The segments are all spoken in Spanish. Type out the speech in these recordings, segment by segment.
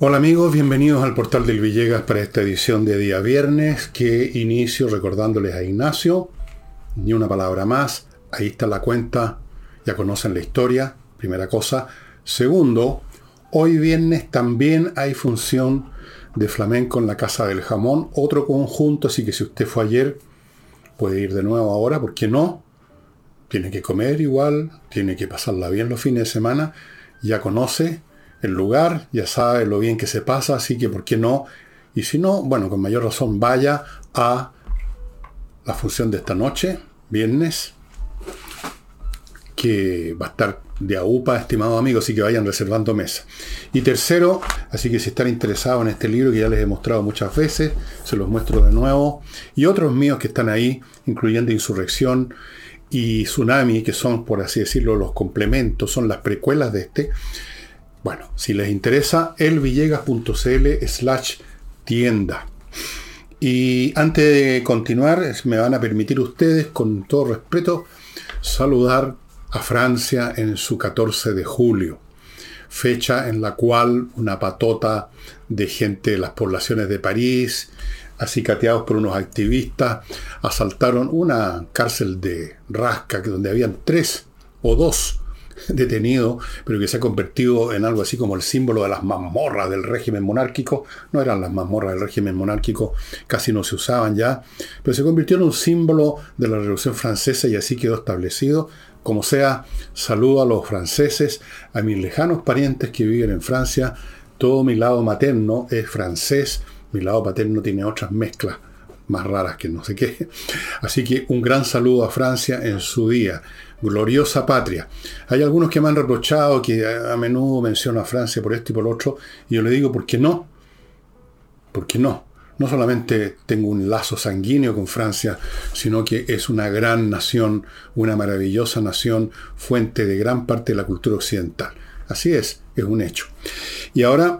Hola amigos, bienvenidos al portal del Villegas para esta edición de día viernes. Que inicio recordándoles a Ignacio, ni una palabra más, ahí está la cuenta, ya conocen la historia, primera cosa. Segundo, hoy viernes también hay función de flamenco en la Casa del Jamón, otro conjunto, así que si usted fue ayer, puede ir de nuevo ahora, ¿por qué no? Tiene que comer igual, tiene que pasarla bien los fines de semana, ya conoce, el lugar, ya sabe lo bien que se pasa, así que ¿por qué no? Y si no, bueno, con mayor razón vaya a la función de esta noche, viernes, que va a estar de AUPA, estimados amigos, así que vayan reservando mesa. Y tercero, así que si están interesados en este libro que ya les he mostrado muchas veces, se los muestro de nuevo, y otros míos que están ahí, incluyendo Insurrección y Tsunami, que son, por así decirlo, los complementos, son las precuelas de este, bueno, si les interesa, elvillegas.cl slash tienda. Y antes de continuar, me van a permitir ustedes, con todo respeto, saludar a Francia en su 14 de julio, fecha en la cual una patota de gente de las poblaciones de París, acicateados por unos activistas, asaltaron una cárcel de rasca donde habían tres o dos detenido, pero que se ha convertido en algo así como el símbolo de las mazmorras del régimen monárquico. No eran las mazmorras del régimen monárquico, casi no se usaban ya, pero se convirtió en un símbolo de la Revolución Francesa y así quedó establecido. Como sea, saludo a los franceses, a mis lejanos parientes que viven en Francia. Todo mi lado materno es francés, mi lado paterno tiene otras mezclas más raras que no sé qué. Así que un gran saludo a Francia en su día gloriosa patria. Hay algunos que me han reprochado que a menudo menciono a Francia por esto y por lo otro, y yo le digo, ¿por qué no? ¿Por qué no? No solamente tengo un lazo sanguíneo con Francia, sino que es una gran nación, una maravillosa nación, fuente de gran parte de la cultura occidental. Así es, es un hecho. Y ahora,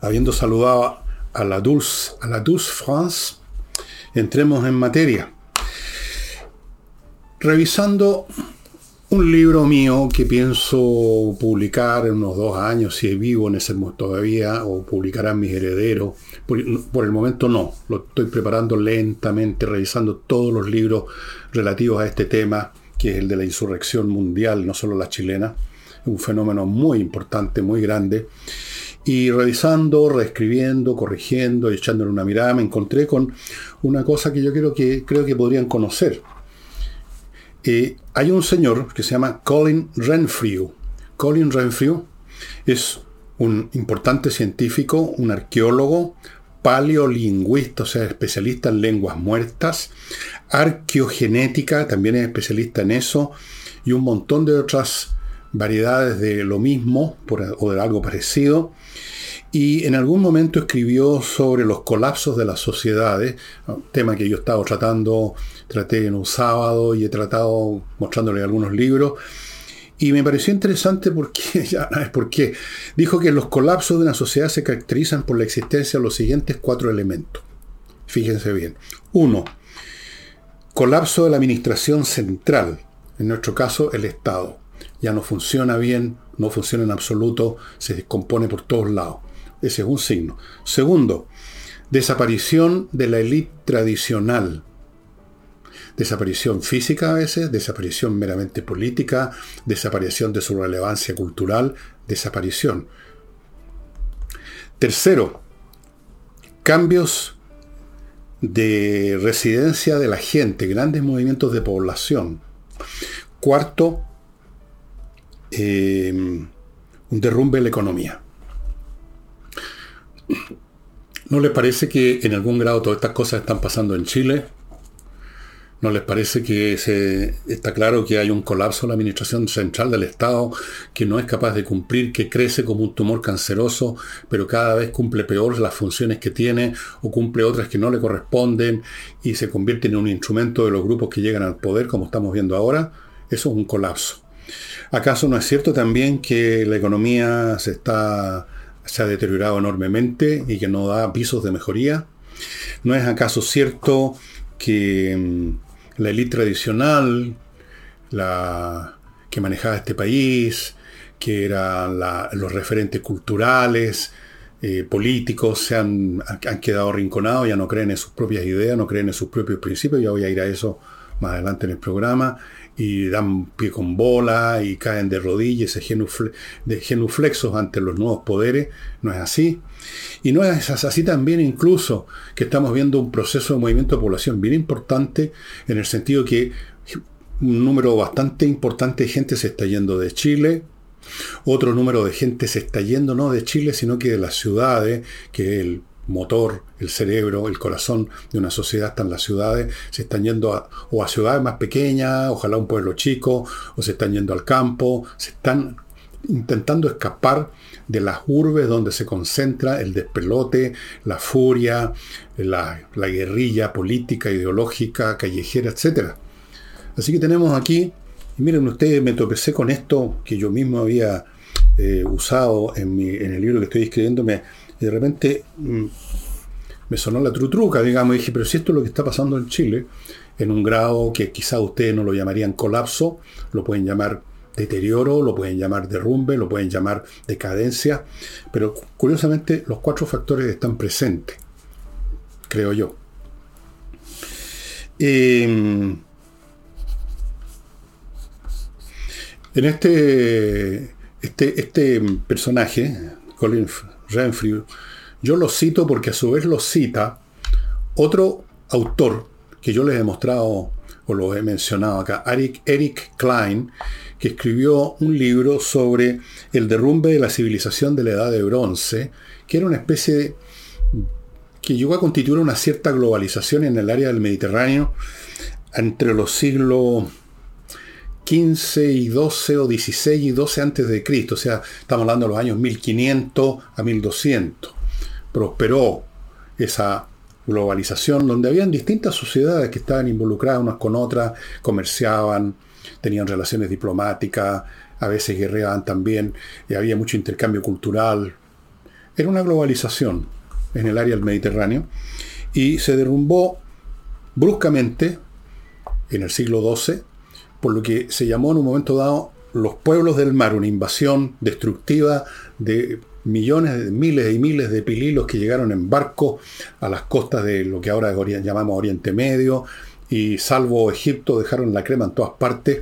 habiendo saludado a la Dulce, a la Dulce France, entremos en materia revisando un libro mío que pienso publicar en unos dos años, si vivo en ese todavía, o publicarán mis herederos. Por, el momento no, lo estoy preparando lentamente, revisando todos los libros relativos a este tema, que es el de la insurrección mundial, no solo la chilena, un fenómeno muy importante, muy grande. Y revisando, reescribiendo, corrigiendo echándole una mirada, me encontré con una cosa que yo creo que, creo que podrían conocer eh, hay un señor que se llama Colin Renfrew. Colin Renfrew es un importante científico, un arqueólogo, paleolingüista, o sea, especialista en lenguas muertas, arqueogenética, también es especialista en eso, y un montón de otras variedades de lo mismo o de algo parecido y en algún momento escribió sobre los colapsos de las sociedades, tema que yo he estado tratando, traté en un sábado y he tratado mostrándole algunos libros. Y me pareció interesante porque, ya es porque, dijo que los colapsos de una sociedad se caracterizan por la existencia de los siguientes cuatro elementos. Fíjense bien. Uno, colapso de la administración central, en nuestro caso el Estado. Ya no funciona bien, no funciona en absoluto, se descompone por todos lados. Ese es un signo. Segundo, desaparición de la élite tradicional. Desaparición física a veces, desaparición meramente política, desaparición de su relevancia cultural, desaparición. Tercero, cambios de residencia de la gente, grandes movimientos de población. Cuarto, eh, un derrumbe de la economía. ¿No les parece que en algún grado todas estas cosas están pasando en Chile? ¿No les parece que se, está claro que hay un colapso en la administración central del Estado que no es capaz de cumplir, que crece como un tumor canceroso, pero cada vez cumple peor las funciones que tiene o cumple otras que no le corresponden y se convierte en un instrumento de los grupos que llegan al poder, como estamos viendo ahora? Eso es un colapso. ¿Acaso no es cierto también que la economía se está se ha deteriorado enormemente y que no da pisos de mejoría? ¿No es acaso cierto que mm, la élite tradicional, la que manejaba este país, que eran los referentes culturales, eh, políticos, se han, han quedado arrinconados, ya no creen en sus propias ideas, no creen en sus propios principios, ya voy a ir a eso más adelante en el programa, y dan pie con bola y caen de rodillas, de genuflexos ante los nuevos poderes. No es así. Y no es así también incluso que estamos viendo un proceso de movimiento de población bien importante en el sentido que un número bastante importante de gente se está yendo de Chile, otro número de gente se está yendo no de Chile, sino que de las ciudades, que el motor, el cerebro, el corazón de una sociedad están las ciudades, se están yendo a, o a ciudades más pequeñas, ojalá un pueblo chico, o se están yendo al campo, se están intentando escapar de las urbes donde se concentra el despelote, la furia, la, la guerrilla política, ideológica, callejera, etc. Así que tenemos aquí, y miren ustedes, me topecé con esto que yo mismo había eh, usado en, en, el libro que estoy escribiéndome de repente mm, me sonó la trutruca, digamos, y dije, pero si esto es lo que está pasando en Chile, en un grado que quizá ustedes no lo llamarían colapso, lo pueden llamar deterioro, lo pueden llamar derrumbe, lo pueden llamar decadencia, pero curiosamente los cuatro factores están presentes, creo yo. Em, en este, este, este personaje, Colin Renfrew, yo lo cito porque a su vez lo cita otro autor que yo les he mostrado o lo he mencionado acá, Eric, Eric Klein, que escribió un libro sobre el derrumbe de la civilización de la Edad de Bronce, que era una especie de, que llegó a constituir una cierta globalización en el área del Mediterráneo entre los siglos 15 y 12 o 16 y 12 antes de Cristo, o sea, estamos hablando de los años 1500 a 1200. Prosperó esa globalización donde habían distintas sociedades que estaban involucradas unas con otras, comerciaban, tenían relaciones diplomáticas, a veces guerreaban también, y había mucho intercambio cultural. Era una globalización en el área del Mediterráneo y se derrumbó bruscamente en el siglo XII por lo que se llamó en un momento dado los pueblos del mar, una invasión destructiva de millones, miles y miles de pililos que llegaron en barco a las costas de lo que ahora llamamos Oriente Medio, y salvo Egipto dejaron la crema en todas partes,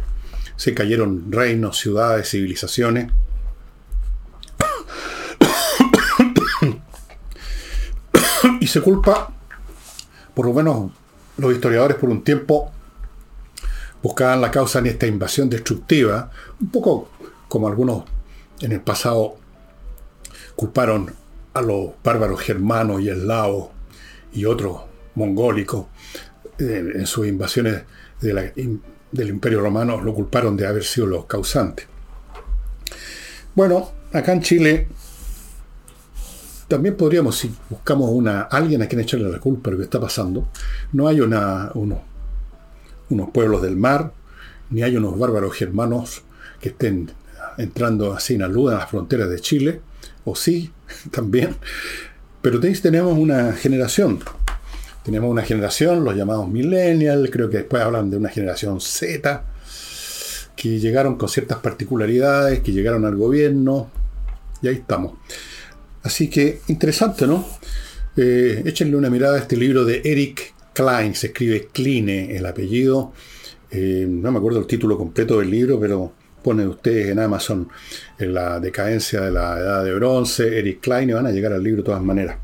se cayeron reinos, ciudades, civilizaciones. y se culpa, por lo menos los historiadores por un tiempo, buscaban la causa en esta invasión destructiva, un poco como algunos en el pasado culparon a los bárbaros germanos y eslavos y otros mongólicos eh, en, sus invasiones del imperio romano, lo culparon de haber sido los causantes. Bueno, acá en Chile también podríamos, si buscamos una, alguien a quien echarle la culpa de lo que está pasando, no hay una, uno, unos pueblos del mar, ni hay unos bárbaros germanos que estén entrando así en aluda a las fronteras de Chile, o sí, también. Pero tenemos una generación. Tenemos una generación, los llamados millennials, creo que después hablan de una generación Z, que llegaron con ciertas particularidades, que llegaron al gobierno, y ahí estamos. Así que interesante, ¿no? Eh, échenle una mirada a este libro de Eric Klein, se escribe Kline el apellido. Eh, no me acuerdo el título completo del libro, pero ponen ustedes en Amazon en la decadencia de la edad de bronce, Eric Klein, y van a llegar al libro de todas maneras.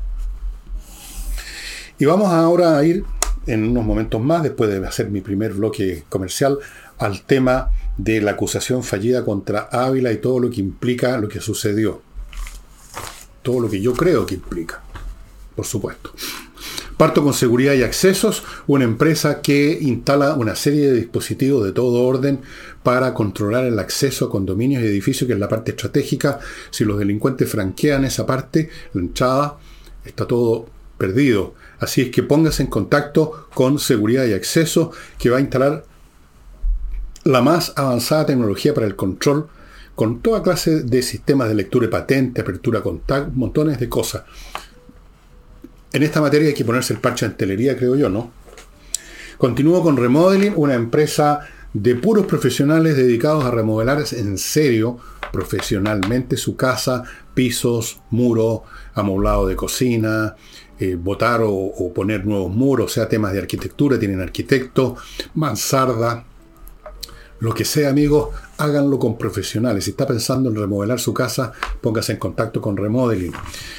Y vamos ahora a ir en unos momentos más, después de hacer mi primer bloque comercial, al tema de la acusación fallida contra Ávila y todo lo que implica lo que sucedió. Todo lo que yo creo que implica, por supuesto. Parto con seguridad y accesos, una empresa que instala una serie de dispositivos de todo orden para controlar el acceso a condominios y edificios, que es la parte estratégica. Si los delincuentes franquean esa parte, la entrada, está todo perdido. Así es que póngase en contacto con seguridad y acceso, que va a instalar la más avanzada tecnología para el control con toda clase de sistemas de lectura de patente, apertura contacto, montones de cosas. En esta materia hay que ponerse el parche de telería, creo yo, ¿no? Continúo con Remodeling, una empresa de puros profesionales dedicados a remodelar en serio, profesionalmente su casa, pisos, muros, amoblado de cocina, eh, botar o, o, poner nuevos muros, sea temas de arquitectura, tienen arquitectos, mansarda, lo que sea, amigos, háganlo con profesionales. Si está pensando en remodelar su casa, póngase en contacto con Remodeling.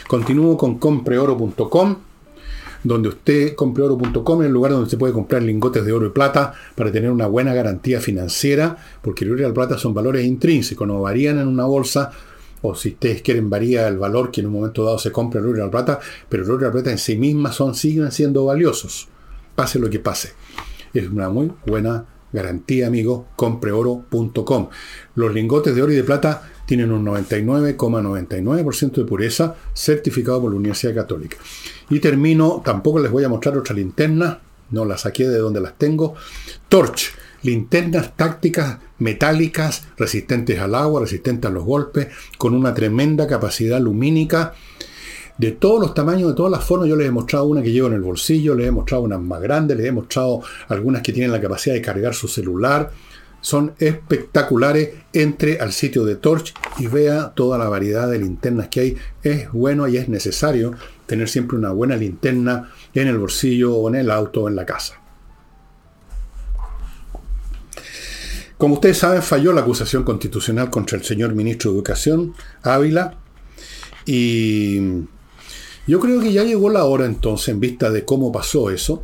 Continúo con compreoro.com, donde usted, compreoro.com, es el lugar donde se puede comprar lingotes de oro y plata para tener una buena garantía financiera, porque el oro y la plata son valores intrínsecos, no varían en una bolsa, o si ustedes quieren varía el valor que en un momento dado se compra el oro y la plata, pero el oro y la plata en sí mismas son, siguen siendo valiosos, pase lo que pase. Es una muy buena Garantía, amigo, compreoro.com. Los lingotes de oro y de plata tienen un 99,99% de pureza, certificado por la Universidad Católica. Y termino, tampoco les voy a mostrar otra linterna, no la saqué de donde las tengo. Torch, linternas tácticas metálicas, resistentes al agua, resistentes a los golpes, con una tremenda capacidad lumínica de todos los tamaños, de todas las formas. Yo les he mostrado una que llevo en el bolsillo, les he mostrado unas más grandes, les he mostrado algunas que tienen la capacidad de cargar su celular. Son espectaculares. Entre al sitio de Torch y vea toda la variedad de linternas que hay. Es bueno y es necesario tener siempre una buena linterna en el bolsillo o en el auto o en la casa. Como ustedes saben, falló la acusación constitucional contra el señor ministro de Educación, Ávila, y yo creo que ya llegó la hora entonces, en vista de cómo pasó eso,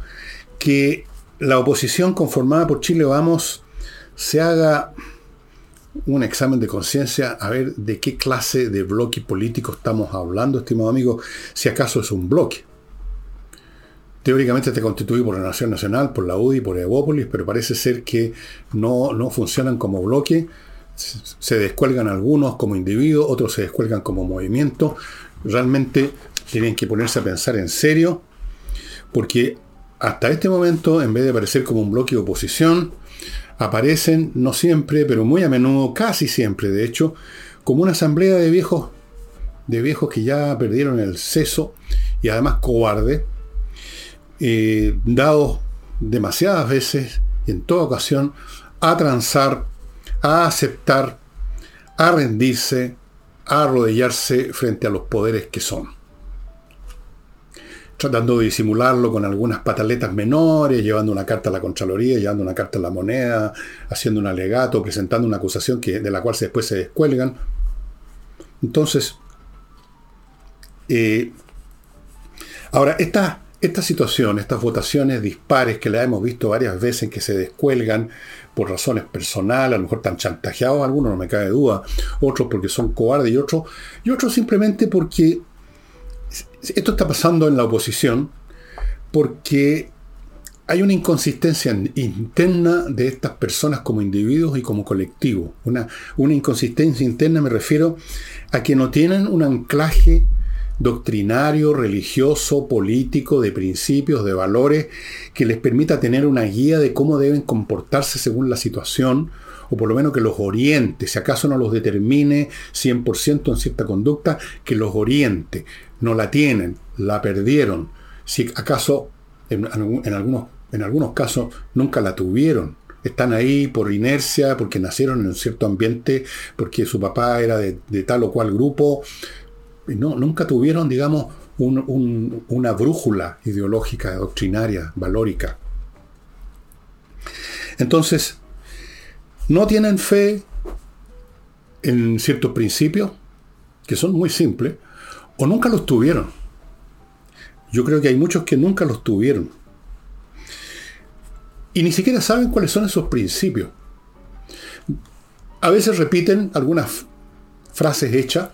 que la oposición conformada por Chile Vamos se haga un examen de conciencia a ver de qué clase de bloque político estamos hablando, estimado amigo, si acaso es un bloque. Teóricamente está constituido por la Nación Nacional, por la UDI, por Evópolis, pero parece ser que no, no funcionan como bloque. Se descuelgan algunos como individuos, otros se descuelgan como movimiento. Realmente tienen que ponerse a pensar en serio, porque hasta este momento, en vez de aparecer como un bloque de oposición, aparecen, no siempre, pero muy a menudo, casi siempre, de hecho, como una asamblea de viejos, de viejos que ya perdieron el seso y además cobardes, eh, dados demasiadas veces y en toda ocasión a transar, a aceptar, a rendirse, a arrodillarse frente a los poderes que son tratando de disimularlo con algunas pataletas menores, llevando una carta a la Contraloría, llevando una carta a la moneda, haciendo un alegato, presentando una acusación que, de la cual después se descuelgan. Entonces, eh, ahora, esta, esta situación, estas votaciones dispares que la hemos visto varias veces que se descuelgan por razones personales, a lo mejor tan chantajeados algunos, no me cabe duda, otros porque son cobardes y otros, y otros simplemente porque esto está pasando en la oposición porque hay una inconsistencia interna de estas personas como individuos y como colectivos. Una, una inconsistencia interna me refiero a que no tienen un anclaje doctrinario, religioso, político, de principios, de valores, que les permita tener una guía de cómo deben comportarse según la situación, o por lo menos que los oriente, si acaso no los determine 100% en cierta conducta, que los oriente no la tienen, la perdieron, si acaso en, algunos, en algunos casos nunca la tuvieron. Están ahí por inercia, porque nacieron en un cierto ambiente, porque su papá era de, tal o cual grupo. No, nunca tuvieron, digamos, una brújula ideológica, doctrinaria, valórica. Entonces, no tienen fe en ciertos principios, que son muy simples, o nunca los tuvieron. Yo creo que hay muchos que nunca los tuvieron. Y ni siquiera saben cuáles son esos principios. A veces repiten algunas frases hechas,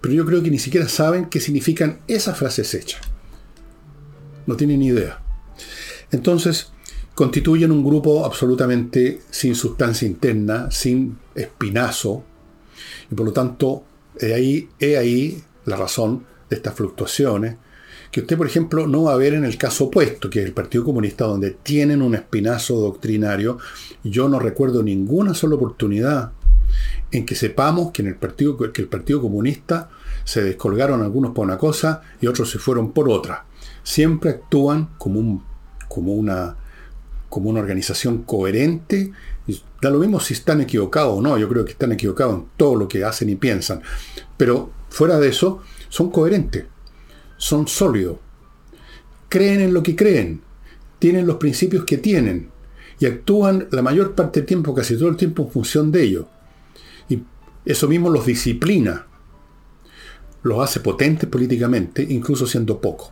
pero yo creo que ni siquiera saben qué significan esas frases hechas. No tienen ni idea. Entonces, constituyen un grupo absolutamente sin sustancia interna, sin espinazo, y por lo tanto, he ahí, he ahí la razón de estas fluctuaciones, que usted, por ejemplo, no va a ver en el caso opuesto, que es el Partido Comunista, donde tienen un espinazo doctrinario. Yo no recuerdo ninguna sola oportunidad en que sepamos que en el Partido, que el partido Comunista se descolgaron algunos por una cosa y otros se fueron por otra. Siempre actúan como, un, como, una, como una organización coherente da lo mismo si están equivocados o no, yo creo que están equivocados en todo lo que hacen y piensan. Pero fuera de eso, son coherentes, son sólidos, creen en lo que creen, tienen los principios que tienen y actúan la mayor parte del tiempo, casi todo el tiempo, en función de ello. Y eso mismo los disciplina, los hace potentes políticamente, incluso siendo poco.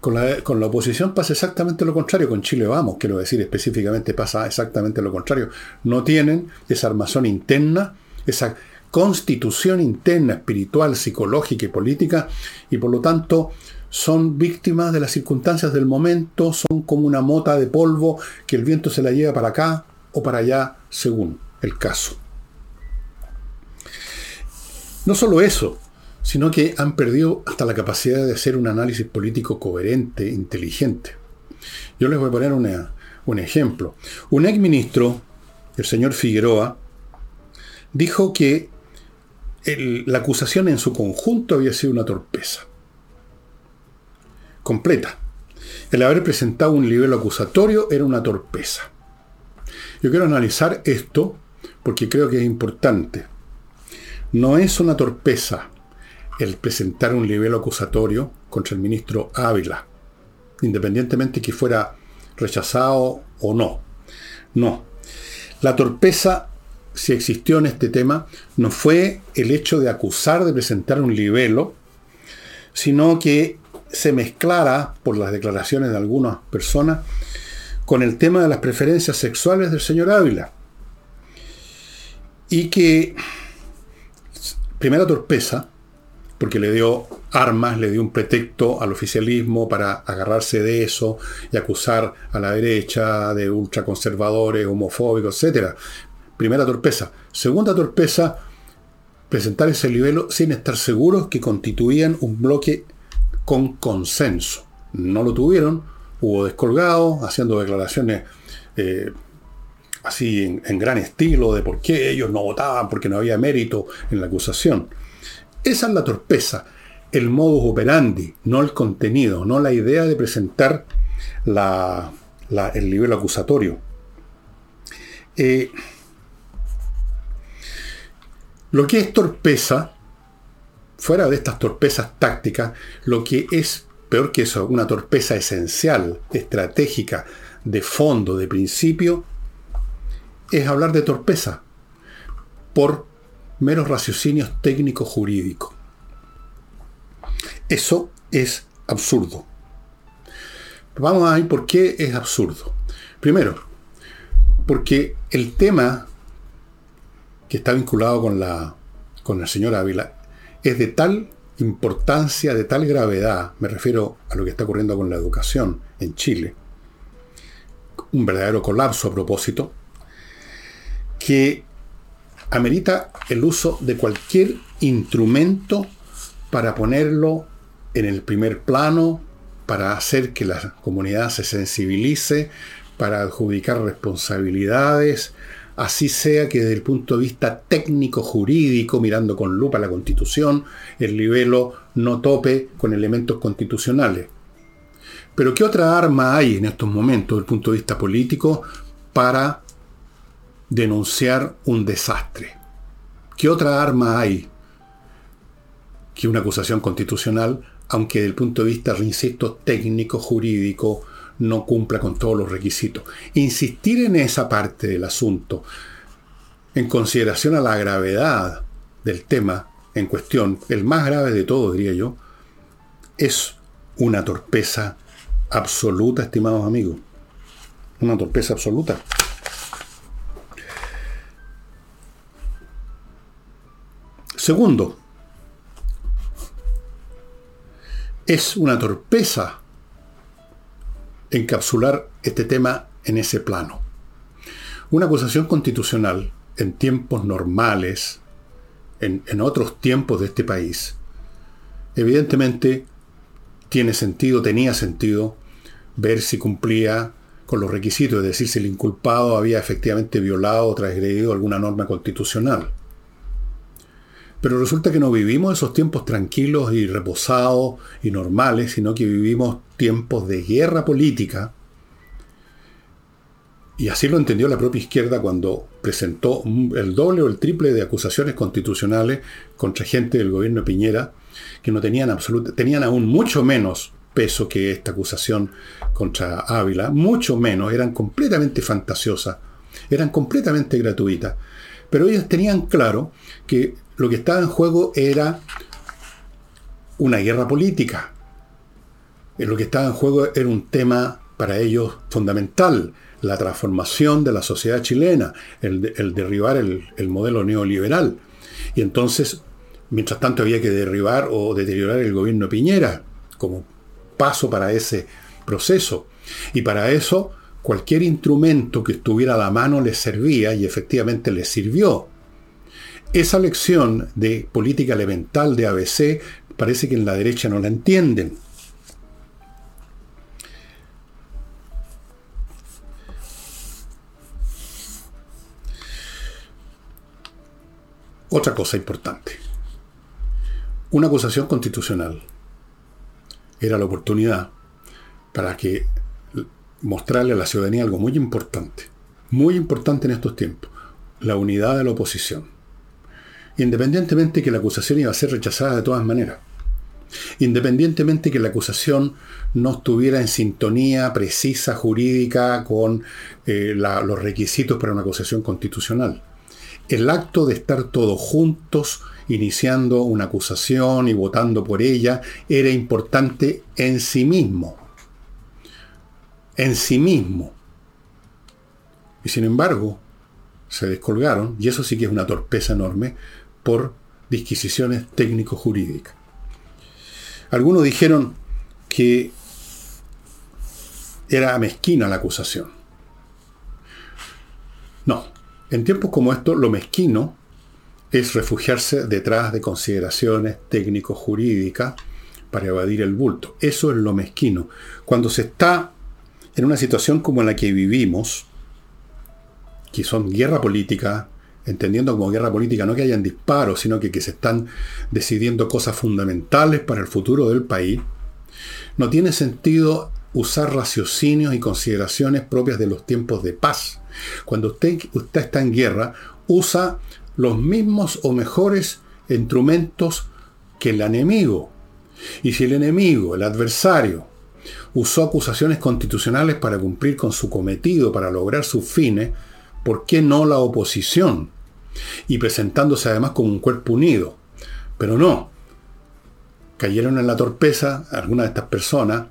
Con la, oposición pasa exactamente lo contrario. Con Chile vamos, quiero decir específicamente, pasa exactamente lo contrario. No tienen esa armazón interna, esa constitución interna, espiritual, psicológica y política, y por lo tanto son víctimas de las circunstancias del momento, son como una mota de polvo que el viento se la lleva para acá o para allá, según el caso. No solo eso, sino que han perdido hasta la capacidad de hacer un análisis político coherente, inteligente. Yo les voy a poner un ejemplo. Un exministro, el señor Figueroa, dijo que la acusación en su conjunto había sido una torpeza. Completa. El haber presentado un nivel acusatorio era una torpeza. Yo quiero analizar esto porque creo que es importante. No es una torpeza el presentar un nivel acusatorio contra el ministro Ávila, independientemente que fuera rechazado o no. No. La torpeza, si existió en este tema, no fue el hecho de acusar de presentar un libelo, sino que se mezclara, por las declaraciones de algunas personas, con el tema de las preferencias sexuales del señor Ávila. Y que, primera torpeza, porque le dio armas, le dio un pretexto al oficialismo para agarrarse de eso y acusar a la derecha de ultraconservadores, homofóbicos, etc. Primera torpeza. Segunda torpeza, presentar ese libelo sin estar seguros que constituían un bloque con consenso. No lo tuvieron, hubo descolgados, haciendo declaraciones eh, así en, en gran estilo de por qué ellos no votaban, porque no había mérito en la acusación. Esa es la torpeza, el modus operandi, no el contenido, no la idea de presentar el nivel acusatorio. Eh, lo que es torpeza, fuera de estas torpezas tácticas, lo que es peor que eso, una torpeza esencial, estratégica, de fondo, de principio, es hablar de torpeza por meros raciocinios técnicos jurídicos. Eso es absurdo. Vamos a ver por qué es absurdo. Primero, porque el tema que está vinculado con la, con la señora Ávila es de tal importancia, de tal gravedad, me refiero a lo que está ocurriendo con la educación en Chile, un verdadero colapso a propósito, que amerita el uso de cualquier instrumento para ponerlo en el primer plano, para hacer que la comunidad se sensibilice, para adjudicar responsabilidades, así sea que desde el punto de vista técnico jurídico, mirando con lupa la constitución, el libelo no tope con elementos constitucionales. Pero ¿qué otra arma hay en estos momentos desde el punto de vista político para denunciar un desastre. ¿Qué otra arma hay que una acusación constitucional, aunque desde el punto de vista, insisto, técnico, jurídico, no cumpla con todos los requisitos? Insistir en esa parte del asunto, en consideración a la gravedad del tema en cuestión, el más grave de todo, diría yo, es una torpeza absoluta, estimados amigos. Una torpeza absoluta. Segundo, es una torpeza encapsular este tema en ese plano. Una acusación constitucional en tiempos normales, en, en, otros tiempos de este país, evidentemente tiene sentido, tenía sentido ver si cumplía con los requisitos, es decir, si el inculpado había efectivamente violado o transgredido alguna norma constitucional. Pero resulta que no vivimos esos tiempos tranquilos y reposados y normales, sino que vivimos tiempos de guerra política Y así lo entendió la propia izquierda cuando presentó el doble o el triple de acusaciones constitucionales contra gente del gobierno de Piñera, que no tenían absoluta, tenían aún mucho menos peso que esta acusación contra Ávila, mucho menos, eran completamente fantasiosas, eran completamente gratuitas. Pero ellos tenían claro que lo que estaba en juego era una guerra política. Lo que estaba en juego era un tema para ellos fundamental, la transformación de la sociedad chilena, el, derribar el, el, modelo neoliberal. Y entonces, mientras tanto, había que derribar o deteriorar el gobierno de Piñera como paso para ese proceso. Y para eso, cualquier instrumento que estuviera a la mano les servía y efectivamente les sirvió. Esa lección de política elemental de ABC parece que en la derecha no la entienden. Otra cosa importante. Una acusación constitucional era la oportunidad para que mostrarle a la ciudadanía algo muy importante, muy importante en estos tiempos, la unidad de la oposición. Independientemente que la acusación iba a ser rechazada de todas maneras. Independientemente que la acusación no estuviera en sintonía precisa jurídica con eh, los requisitos para una acusación constitucional el acto de estar todos juntos iniciando una acusación y votando por ella era importante en sí mismo. En sí mismo. Y sin embargo, se descolgaron, y eso sí que es una torpeza enorme, por disquisiciones técnico-jurídicas. Algunos dijeron que era mezquina la acusación. No, en tiempos como estos, lo mezquino es refugiarse detrás de consideraciones técnico-jurídicas para evadir el bulto. Eso es lo mezquino. Cuando se está en una situación como la que vivimos, que son guerra política, entendiendo como guerra política no que hayan disparos, sino que, se están decidiendo cosas fundamentales para el futuro del país, no tiene sentido usar raciocinios y consideraciones propias de los tiempos de paz. Cuando usted, usted está en guerra, usa los mismos o mejores instrumentos que el enemigo. Y si el enemigo, el adversario, usó acusaciones constitucionales para cumplir con su cometido, para lograr sus fines, ¿por qué no la oposición? Y presentándose además como un cuerpo unido. Pero no. Cayeron en la torpeza algunas de estas personas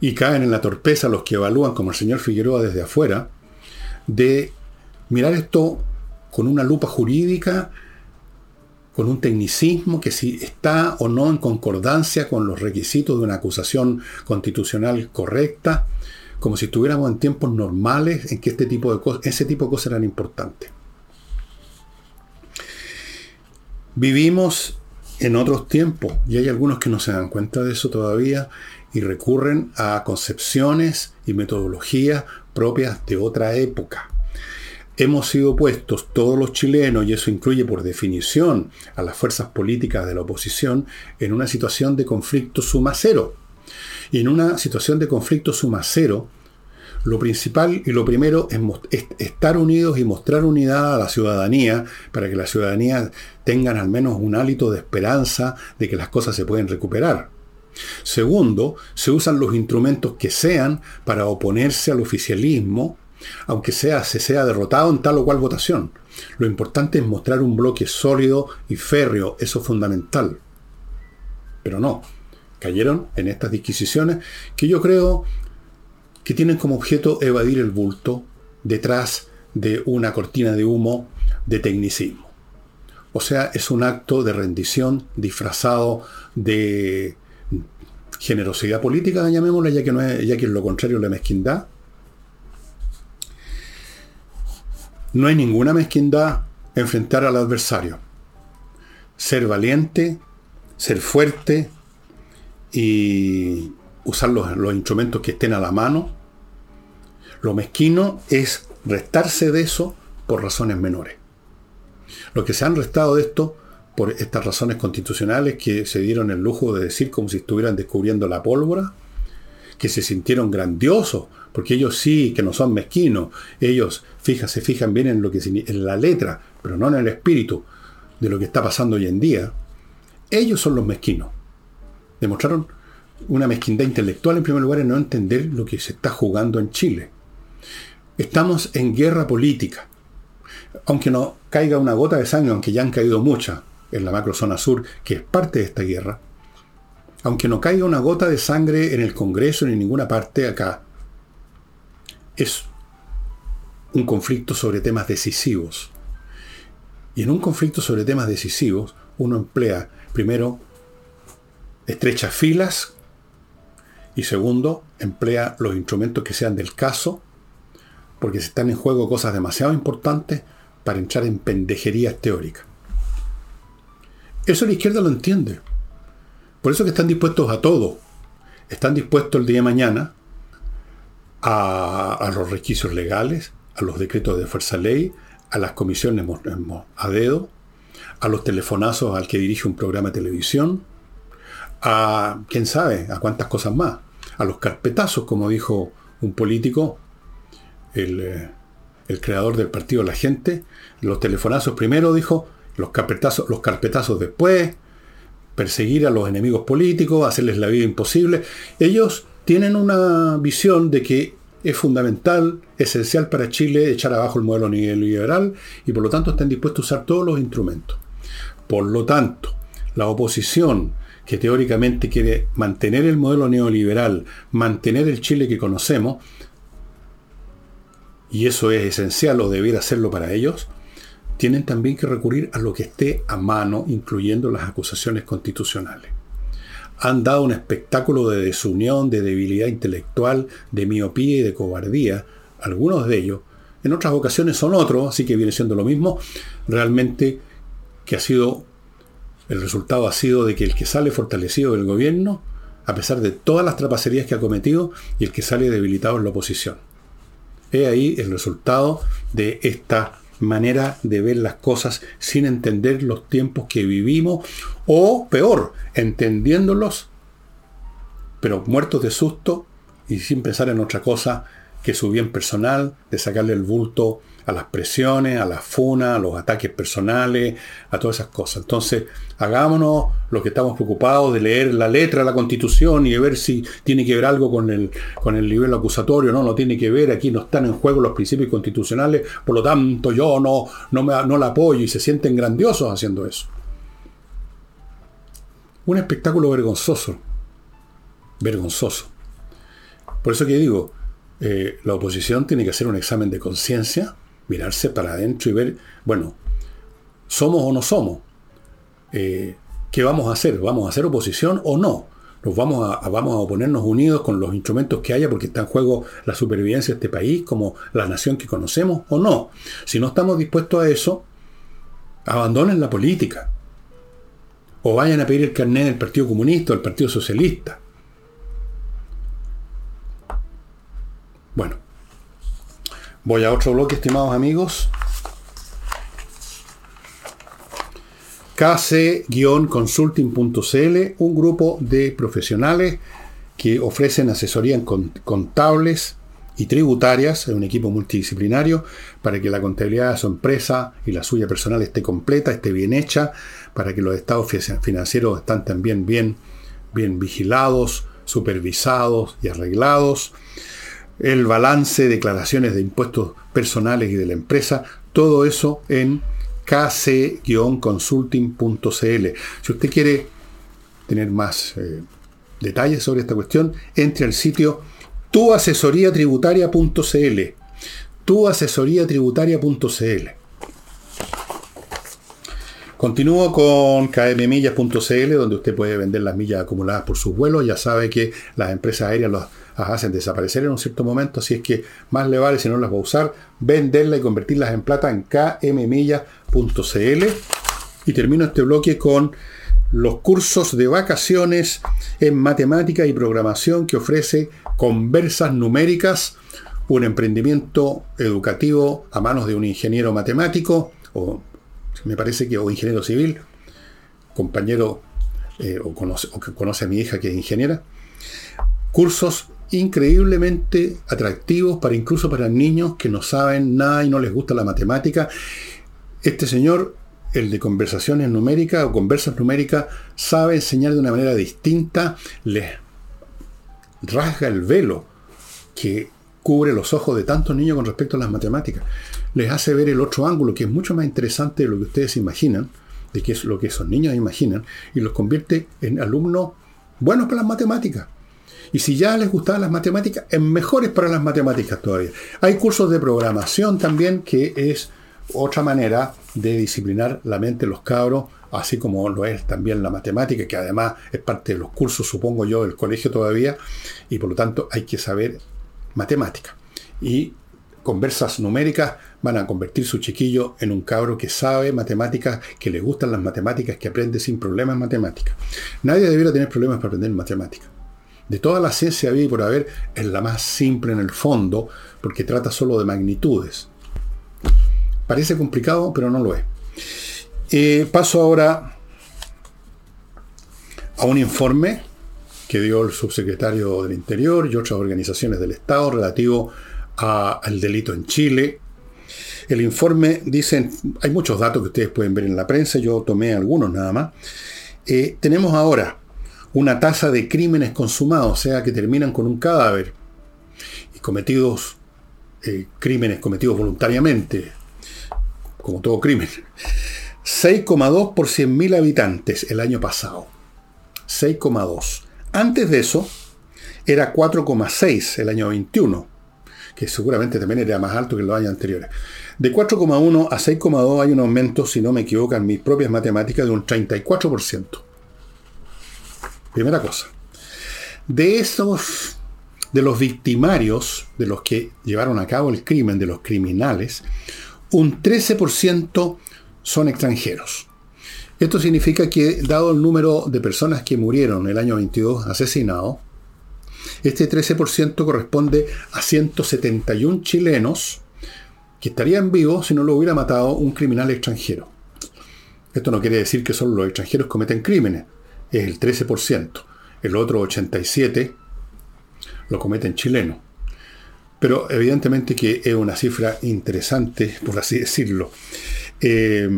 y caen en la torpeza los que evalúan como el señor Figueroa desde afuera, de mirar esto con una lupa jurídica, con un tecnicismo que si está o no en concordancia con los requisitos de una acusación constitucional correcta, como si estuviéramos en tiempos normales en que este tipo de ese tipo de cosas eran importantes. Vivimos en otros tiempos y hay algunos que no se dan cuenta de eso todavía y recurren a concepciones y metodologías propias de otra época. Hemos sido puestos todos los chilenos, y eso incluye por definición a las fuerzas políticas de la oposición, en una situación de conflicto suma cero. Y en una situación de conflicto suma cero, lo principal y lo primero es, estar unidos y mostrar unidad a la ciudadanía para que la ciudadanía tengan al menos un hálito de esperanza de que las cosas se pueden recuperar. Segundo, se usan los instrumentos que sean para oponerse al oficialismo, aunque sea, se sea derrotado en tal o cual votación. Lo importante es mostrar un bloque sólido y férreo, eso es fundamental. Pero no, cayeron en estas disquisiciones que yo creo que tienen como objeto evadir el bulto detrás de una cortina de humo de tecnicismo. O sea, es un acto de rendición disfrazado de generosidad política, llamémosla, ya que, no es, ya que es lo contrario la mezquindad. No hay ninguna mezquindad enfrentar al adversario. Ser valiente, ser fuerte y usar los, los instrumentos que estén a la mano. Lo mezquino es restarse de eso por razones menores. Los que se han restado de esto por estas razones constitucionales que se dieron el lujo de decir como si estuvieran descubriendo la pólvora, que se sintieron grandiosos, porque ellos sí, que no son mezquinos, ellos fija, se fijan bien en, lo que, en la letra, pero no en el espíritu de lo que está pasando hoy en día, ellos son los mezquinos. Demostraron una mezquindad intelectual en primer lugar en no entender lo que se está jugando en Chile. Estamos en guerra política. Aunque no caiga una gota de sangre, aunque ya han caído muchas en la macrozona sur, que es parte de esta guerra, aunque no caiga una gota de sangre en el Congreso ni en ninguna parte acá, es un conflicto sobre temas decisivos. Y en un conflicto sobre temas decisivos, uno emplea, primero, estrechas filas y segundo, emplea los instrumentos que sean del caso, porque se están en juego cosas demasiado importantes para entrar en pendejerías teóricas. Eso la izquierda lo entiende. Por eso que están dispuestos a todo. Están dispuestos el día de mañana a, los requisitos legales, a los decretos de fuerza ley, a las comisiones a dedo, a los telefonazos al que dirige un programa de televisión, a quién sabe, a cuántas cosas más, a los carpetazos, como dijo un político, el, eh, el creador del partido La Gente, los telefonazos primero dijo, los carpetazos, los carpetazos después, perseguir a los enemigos políticos, hacerles la vida imposible. Ellos tienen una visión de que es fundamental, esencial para Chile echar abajo el modelo neoliberal y por lo tanto están dispuestos a usar todos los instrumentos. Por lo tanto, la oposición que teóricamente quiere mantener el modelo neoliberal, mantener el Chile que conocemos, y eso es esencial o debiera serlo para ellos, tienen también que recurrir a lo que esté a mano, incluyendo las acusaciones constitucionales. Han dado un espectáculo de desunión, de debilidad intelectual, de miopía y de cobardía, algunos de ellos. En otras ocasiones son otros, así que viene siendo lo mismo. Realmente que ha sido, el resultado ha sido de que el que sale fortalecido del gobierno, a pesar de todas las trapacerías que ha cometido, y el que sale debilitado es la oposición. He ahí el resultado de esta manera de ver las cosas sin entender los tiempos que vivimos o peor, entendiéndolos, pero muertos de susto y sin pensar en otra cosa que su bien personal, de sacarle el bulto a las presiones, a las funas, a los ataques personales, a todas esas cosas. Entonces, hagámonos lo que estamos preocupados de leer la letra de la Constitución y de ver si tiene que ver algo con el, con el nivel acusatorio. No, no tiene que ver. Aquí no están en juego los principios constitucionales. Por lo tanto, yo no, no, me, no la apoyo y se sienten grandiosos haciendo eso. Un espectáculo vergonzoso. Vergonzoso. Por eso que digo, eh, la oposición tiene que hacer un examen de conciencia mirarse para adentro y ver, bueno, ¿somos o no somos? Eh, ¿Qué vamos a hacer? ¿Vamos a hacer oposición o no? ¿Nos vamos a, vamos a oponernos unidos con los instrumentos que haya porque está en juego la supervivencia de este país como la nación que conocemos o no? Si no estamos dispuestos a eso, abandonen la política. O vayan a pedir el carnet del Partido Comunista o del Partido Socialista. Bueno, Voy a otro bloque, estimados amigos. kc-consulting.cl, un grupo de profesionales que ofrecen asesoría contables y tributarias, un equipo multidisciplinario, para que la contabilidad de su empresa y la suya personal esté completa, esté bien hecha, para que los estados financieros estén también bien, bien vigilados, supervisados y arreglados el balance, declaraciones de impuestos personales y de la empresa, todo eso en kc-consulting.cl. Si usted quiere tener más eh, detalles sobre esta cuestión, entre al sitio tuasesoriatributaria.cl. Tuasesoriatributaria.cl. Continúo con kmmillas.cl, donde usted puede vender las millas acumuladas por sus vuelos. Ya sabe que las empresas aéreas las hacen desaparecer en un cierto momento, así es que más le vale si no las va a usar, venderlas y convertirlas en plata en kmmillas.cl. Y termino este bloque con los cursos de vacaciones en matemática y programación que ofrece Conversas Numéricas, un emprendimiento educativo a manos de un ingeniero matemático o me parece que, o ingeniero civil, compañero, eh, o, o que conoce a mi hija que es ingeniera, cursos increíblemente atractivos para incluso para niños que no saben nada y no les gusta la matemática. Este señor, el de conversaciones numéricas o conversas numéricas, sabe enseñar de una manera distinta, les rasga el velo que cubre los ojos de tantos niños con respecto a las matemáticas. Les hace ver el otro ángulo, que es mucho más interesante de lo que ustedes imaginan, de qué es lo que esos niños imaginan, y los convierte en alumnos buenos para las matemáticas. Y si ya les gustaban las matemáticas, en mejores para las matemáticas todavía. Hay cursos de programación también, que es otra manera de disciplinar la mente de los cabros, así como lo es también la matemática, que además es parte de los cursos, supongo yo, del colegio todavía, y por lo tanto hay que saber matemática. Y conversas numéricas van a convertir su chiquillo en un cabro que sabe matemáticas, que le gustan las matemáticas, que aprende sin problemas matemáticas. Nadie debiera tener problemas para aprender matemáticas de toda la ciencia había y por haber, es la más simple en el fondo, porque trata solo de magnitudes. Parece complicado, pero no lo es. Eh, paso ahora a un informe que dio el subsecretario del Interior y otras organizaciones del Estado relativo al delito en Chile. El informe dice, hay muchos datos que ustedes pueden ver en la prensa, yo tomé algunos nada más. Eh, tenemos ahora una tasa de crímenes consumados, o sea, que terminan con un cadáver, y cometidos, eh, crímenes cometidos voluntariamente, como todo crimen. 6,2 por 100.000 habitantes el año pasado. 6,2. Antes de eso, era 4,6 el año 21, que seguramente también era más alto que los años anteriores. De 4,1 a 6,2 hay un aumento, si no me equivoco en mis propias matemáticas, de un 34%. Primera cosa. De esos, de los victimarios, de los que llevaron a cabo el crimen, de los criminales, un 13% son extranjeros. Esto significa que, dado el número de personas que murieron el año 22 asesinados, este 13% corresponde a 171 chilenos que estarían vivos si no lo hubiera matado un criminal extranjero. Esto no quiere decir que solo los extranjeros cometen crímenes es el 13%. El otro 87% lo cometen chilenos. Pero evidentemente que es una cifra interesante, por así decirlo. Eh,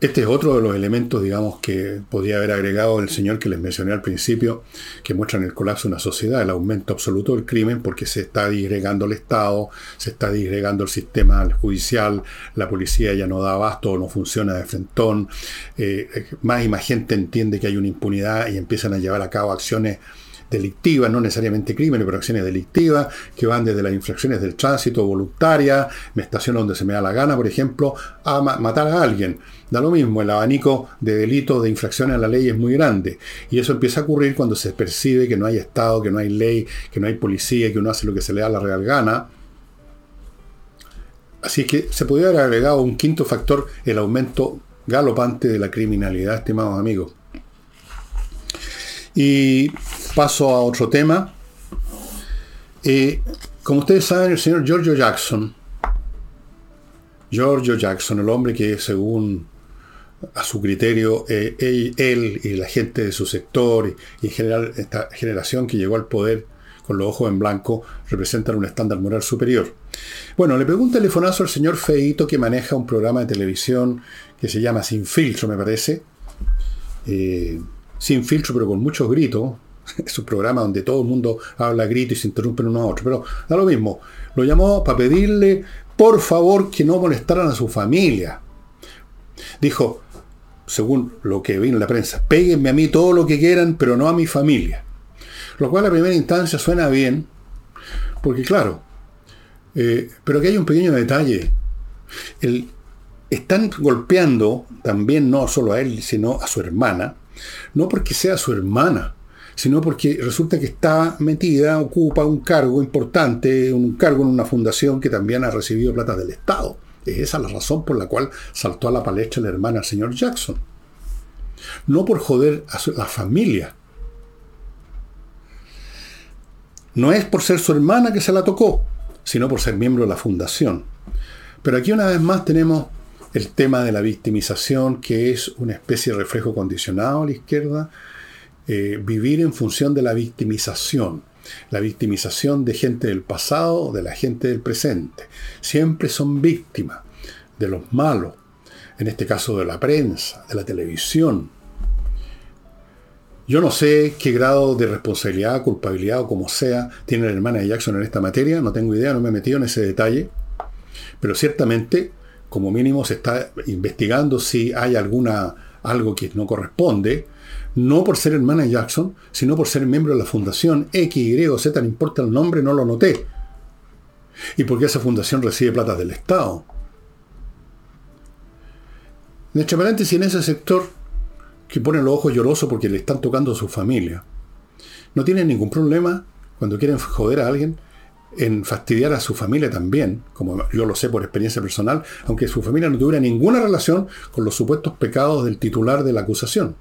este es otro de los elementos, digamos, que podría haber agregado el señor que les mencioné al principio, que muestran el colapso de una sociedad, el aumento absoluto del crimen, porque se está disgregando el Estado, se está disgregando el sistema judicial, la policía ya no da abasto, no funciona de frentón, eh, más y más gente entiende que hay una impunidad y empiezan a llevar a cabo acciones delictivas, no necesariamente crímenes, pero acciones delictivas, que van desde las infracciones del tránsito voluntaria, me estaciono donde se me da la gana, por ejemplo, a matar a alguien. Da lo mismo, el abanico de delitos, de infracciones a la ley es muy grande. Y eso empieza a ocurrir cuando se percibe que no hay Estado, que no hay ley, que no hay policía, que uno hace lo que se le da la real gana. Así que se podría haber agregado un quinto factor, el aumento galopante de la criminalidad, estimados amigos. Y paso a otro tema. Eh, como ustedes saben, el señor Giorgio Jackson, Giorgio Jackson, el hombre que según a su criterio eh, él, y la gente de su sector y, en general esta generación que llegó al poder con los ojos en blanco representan un estándar moral superior. Bueno, le pregunta el telefonazo al señor Feito que maneja un programa de televisión que se llama Sin Filtro, me parece. Eh, sin filtro, pero con muchos gritos. Es un programa donde todo el mundo habla grito y se interrumpen uno a otro. Pero da lo mismo. Lo llamó para pedirle, por favor, que no molestaran a su familia. Dijo, según lo que vi en la prensa, péguenme a mí todo lo que quieran, pero no a mi familia. Lo cual a primera instancia suena bien, porque claro, eh, pero que hay un pequeño detalle. están golpeando también no solo a él, sino a su hermana, no porque sea su hermana, sino porque resulta que está metida, ocupa un cargo importante, un cargo en una fundación que también ha recibido plata del Estado. Es esa la razón por la cual saltó a la palestra la hermana al señor Jackson. No por joder a la familia. No es por ser su hermana que se la tocó, sino por ser miembro de la fundación. Pero aquí una vez más tenemos el tema de la victimización, que es una especie de reflejo condicionado a la izquierda, eh, vivir en función de la victimización. la victimización de gente del pasado, de la gente del presente. Siempre son víctimas de los malos, en este caso de la prensa, de la televisión. Yo no sé qué grado de responsabilidad, culpabilidad o como sea tiene la hermana de Jackson en esta materia, no tengo idea, no me he metido en ese detalle, pero ciertamente, como mínimo, se está investigando si hay alguna algo que no corresponde, no por ser hermana de Jackson, sino por ser miembro de la fundación X, Y, Z, importa el nombre, no lo noté. Y porque esa fundación recibe plata del Estado. Entre paréntesis, en ese sector que pone los ojos llorosos porque le están tocando a su familia, no tienen ningún problema cuando quieren joder a alguien en fastidiar a su familia también, como yo lo sé por experiencia personal, aunque su familia no tuviera ninguna relación con los supuestos pecados del titular de la acusación.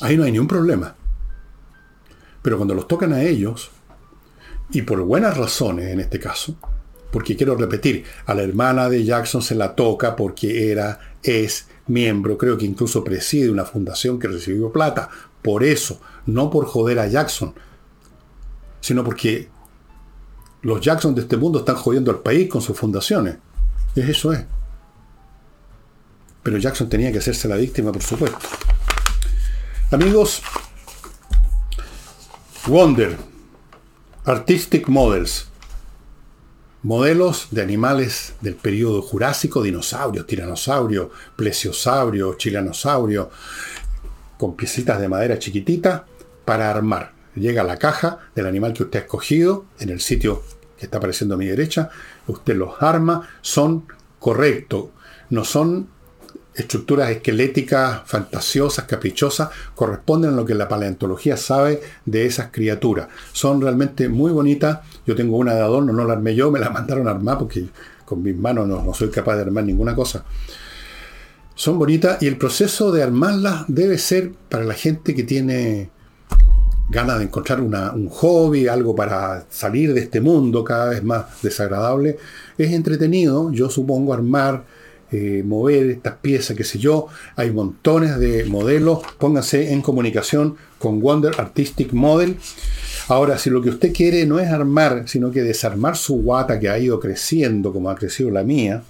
Ahí no hay ningún problema. Pero cuando los tocan a ellos, y por buenas razones en este caso, porque quiero repetir, a la hermana de Jackson se la toca porque era, es miembro, creo que incluso preside una fundación que recibió plata. Por eso, no por joder a Jackson, sino porque los Jackson de este mundo están jodiendo al país con sus fundaciones. Es eso es. Pero Jackson tenía que hacerse la víctima, por supuesto. Amigos, Wonder, Artistic Models, modelos de animales del periodo jurásico, dinosaurios, tiranosaurios, plesiosaurios, chilanosaurios, con piecitas de madera chiquitita para armar. Llega a la caja del animal que usted ha escogido en el sitio que está apareciendo a mi derecha, usted los arma, son correctos, no son estructuras esqueléticas fantasiosas, caprichosas, corresponden a lo que la paleontología sabe de esas criaturas. Son realmente muy bonitas. Yo tengo una de adorno, no la armé yo, me la mandaron a armar porque con mis manos no, no soy capaz de armar ninguna cosa. Son bonitas y el proceso de armarlas debe ser para la gente que tiene ganas de encontrar un hobby, algo para salir de este mundo cada vez más desagradable. Es entretenido, yo supongo, armar, eh, mover estas piezas, qué sé yo. Hay montones de modelos. Pónganse en comunicación con Wonder Artistic Model. Ahora, si lo que usted quiere no es armar, sino que desarmar su guata que ha ido creciendo como ha crecido la mía,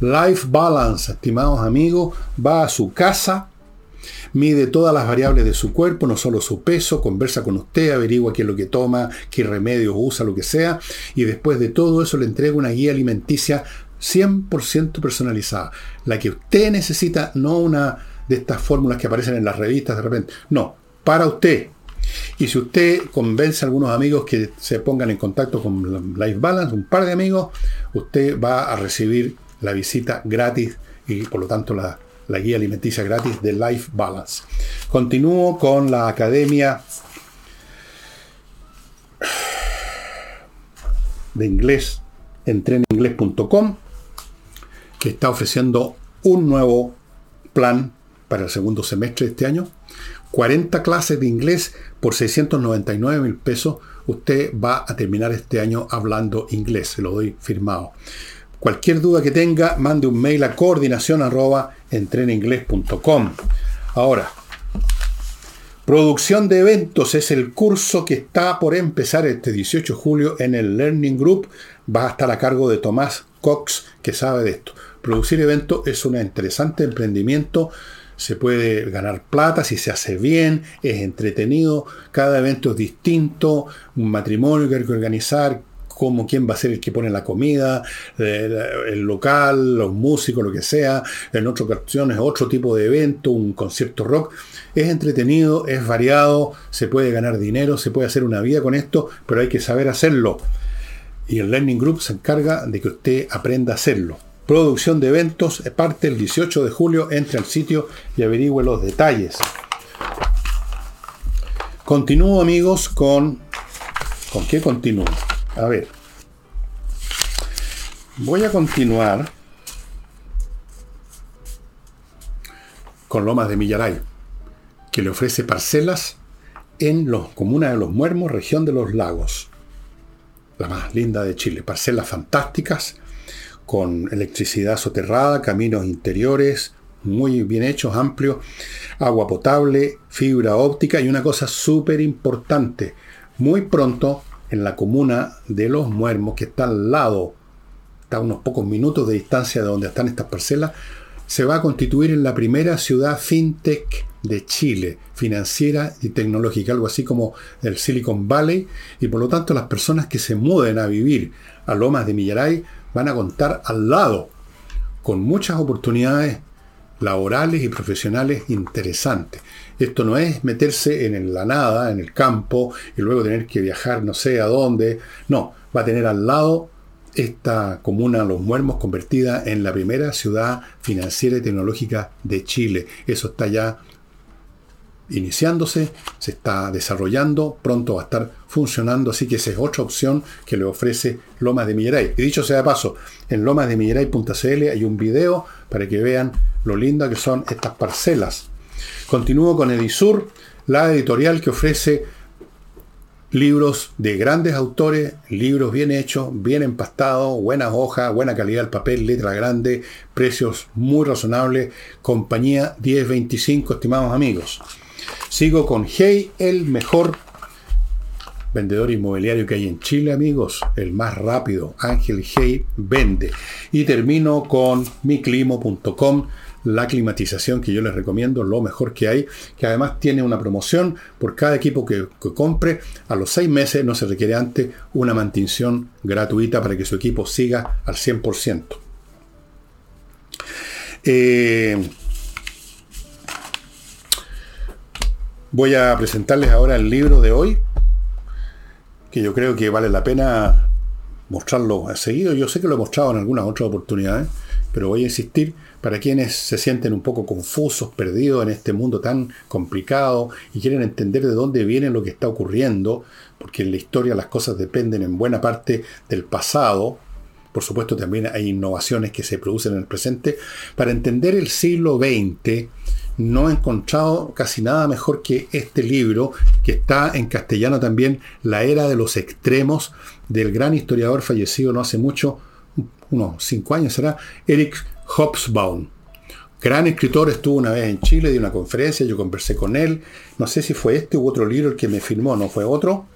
Life Balance, estimados amigos, va a su casa, mide todas las variables de su cuerpo, no solo su peso, conversa con usted, averigua qué es lo que toma, qué remedios usa, lo que sea, y después de todo eso le entrega una guía alimenticia 100% personalizada. La que usted necesita, no una de estas fórmulas que aparecen en las revistas de repente. No, para usted. Y si usted convence a algunos amigos que se pongan en contacto con Life Balance, un par de amigos, usted va a recibir la visita gratis y por lo tanto la, la guía alimenticia gratis de Life Balance. Continúo con la academia de inglés entreninglés.com que está ofreciendo un nuevo plan para el segundo semestre de este año. 40 clases de inglés por 699 mil pesos. Usted va a terminar este año hablando inglés, se lo doy firmado. Cualquier duda que tenga, mande un mail a coordinación Ahora, producción de eventos es el curso que está por empezar este 18 de julio en el Learning Group. Va a estar a cargo de Tomás Cox, que sabe de esto. Producir eventos es un interesante emprendimiento. Se puede ganar plata si se hace bien, es entretenido, cada evento es distinto, un matrimonio que hay que organizar, como quién va a ser el que pone la comida, el local, los músicos, lo que sea. En otras ocasiones otro tipo de evento, un concierto rock. Es entretenido, es variado, se puede ganar dinero, se puede hacer una vida con esto, pero hay que saber hacerlo. Y el Learning Group se encarga de que usted aprenda a hacerlo producción de eventos, parte el 18 de julio, entre al sitio y averigüe los detalles. Continúo amigos con... ¿Con qué continúo? A ver. Voy a continuar con Lomas de Millaray, que le ofrece parcelas en los Comuna de los Muermos, región de los lagos. La más linda de Chile. Parcelas fantásticas con electricidad soterrada, caminos interiores muy bien hechos, amplios, agua potable, fibra óptica y una cosa súper importante, muy pronto en la comuna de Los Muermos, que está al lado, está a unos pocos minutos de distancia de donde están estas parcelas, se va a constituir en la primera ciudad fintech de Chile, financiera y tecnológica, algo así como el Silicon Valley, y por lo tanto las personas que se muden a vivir a Lomas de Millaray van a contar al lado con muchas oportunidades laborales y profesionales interesantes. Esto no es meterse en la nada, en el campo, y luego tener que viajar no sé a dónde. No, va a tener al lado esta comuna Los Muermos convertida en la primera ciudad financiera y tecnológica de Chile. Eso está ya iniciándose, se está desarrollando, pronto va a estar funcionando, así que esa es otra opción que le ofrece Lomas de Milleray. Y dicho sea de paso, en lomasdemilleray.cl hay un video para que vean lo linda que son estas parcelas. Continúo con Edisur, la editorial que ofrece libros de grandes autores, libros bien hechos, bien empastados, buenas hojas, buena calidad del papel, letra grande, precios muy razonables, compañía 1025, estimados amigos. Sigo con Hey, el mejor vendedor inmobiliario que hay en Chile, amigos, el más rápido, Ángel Hey vende. Y termino con miclimo.com, la climatización que yo les recomiendo, lo mejor que hay, que además tiene una promoción por cada equipo que, compre. A los seis meses no se requiere antes una mantención gratuita para que su equipo siga al 100%. Eh, voy a presentarles ahora el libro de hoy, que yo creo que vale la pena mostrarlo seguido. Yo sé que lo he mostrado en algunas otras oportunidades, pero voy a insistir para quienes se sienten un poco confusos, perdidos en este mundo tan complicado y quieren entender de dónde viene lo que está ocurriendo, porque en la historia las cosas dependen en buena parte del pasado. Por supuesto, también hay innovaciones que se producen en el presente. Para entender el siglo XX, no he encontrado casi nada mejor que este libro, que está en castellano también, La Era de los Extremos, del gran historiador fallecido no hace mucho, unos cinco años será, Eric Hobsbawm. Gran escritor, estuvo una vez en Chile, dio una conferencia, yo conversé con él, no sé si fue este u otro libro el que me firmó, no fue otro,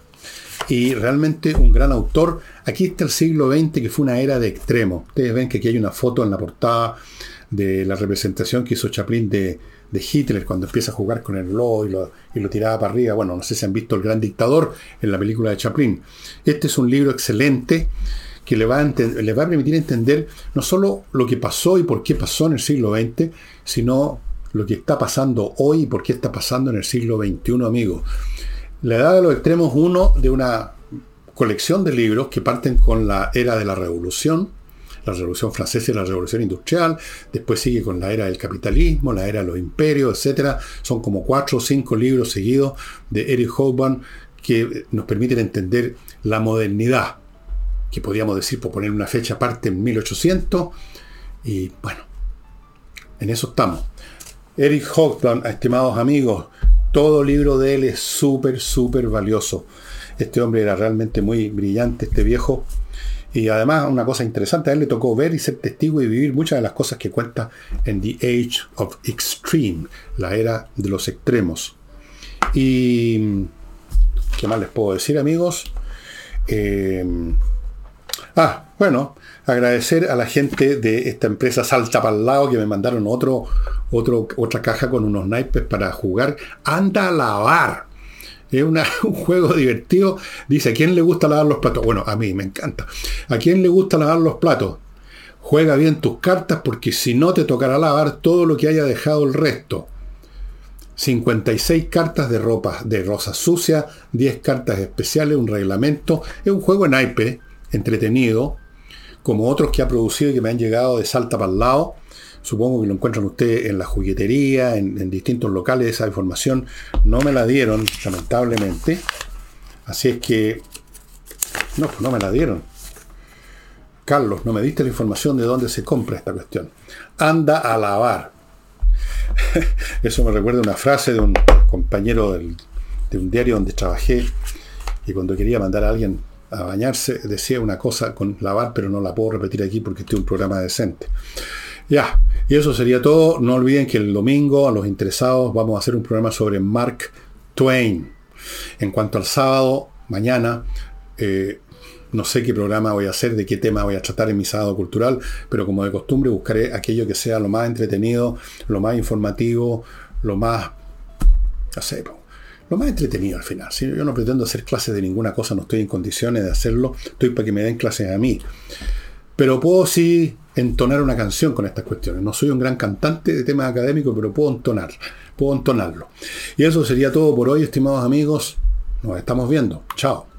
y realmente un gran autor. Aquí está el siglo XX, que fue una era de extremos. Ustedes ven que aquí hay una foto en la portada de la representación que hizo Chaplin de, de Hitler cuando empieza a jugar con el globo y lo, y lo tiraba para arriba. Bueno, no sé si han visto El Gran Dictador en la película de Chaplin. Este es un libro excelente que le va, a permitir entender no solo lo que pasó y por qué pasó en el siglo XX, sino lo que está pasando hoy y por qué está pasando en el siglo XXI, amigos. La edad de los extremos, uno de una colección de libros que parten con la era de la revolución, la Revolución Francesa y la Revolución Industrial, después sigue con la era del capitalismo, la era de los imperios, etc. Son como cuatro o cinco libros seguidos de Eric Hobsbawm que nos permiten entender la modernidad, que podríamos decir, por poner una fecha aparte, en 1800, y bueno, en eso estamos. Eric Hobsbawm, estimados amigos, todo libro de él es súper, súper valioso. Este hombre era realmente muy brillante, este viejo, y además, una cosa interesante, a él le tocó ver y ser testigo y vivir muchas de las cosas que cuenta en The Age of Extreme, la era de los extremos. Y. ¿Qué más les puedo decir, amigos? Eh, ah, bueno, agradecer a la gente de esta empresa Salta para el lado que me mandaron otro, otro, otra caja con unos naipes para jugar. Anda a lavar es un juego divertido. Dice, ¿a quién le gusta lavar los platos? Bueno, a mí me encanta. ¿A quién le gusta lavar los platos? Juega bien tus cartas porque si no te tocará lavar todo lo que haya dejado el resto. 56 cartas de ropa de rosa sucia, 10 cartas especiales, un reglamento. Es un juego en naipe, entretenido, como otros que ha producido y que me han llegado de salta para el lado. Supongo que lo encuentran ustedes en la juguetería, en, distintos locales. Esa información no me la dieron, lamentablemente. Así es que... No, pues no me la dieron. Carlos, no me diste la información de dónde se compra esta cuestión. Anda a lavar. Eso me recuerda una frase de un compañero de un diario donde trabajé y cuando quería mandar a alguien a bañarse decía una cosa con lavar, pero no la puedo repetir aquí porque estoy un programa decente. Ya, y eso sería todo. No olviden que el domingo a los interesados vamos a hacer un programa sobre Mark Twain. En cuanto al sábado, mañana. Eh, no sé qué programa voy a hacer, de qué tema voy a tratar en mi sábado cultural, pero como de costumbre buscaré aquello que sea lo más entretenido, lo más informativo, lo más, no sé, lo más entretenido al final. Yo no pretendo hacer clases de ninguna cosa, no estoy en condiciones de hacerlo, estoy para que me den clases a mí. Pero puedo sí entonar una canción con estas cuestiones. No soy un gran cantante de temas académicos, pero puedo entonar, puedo entonarlo. Y eso sería todo por hoy, estimados amigos. Nos estamos viendo. Chao.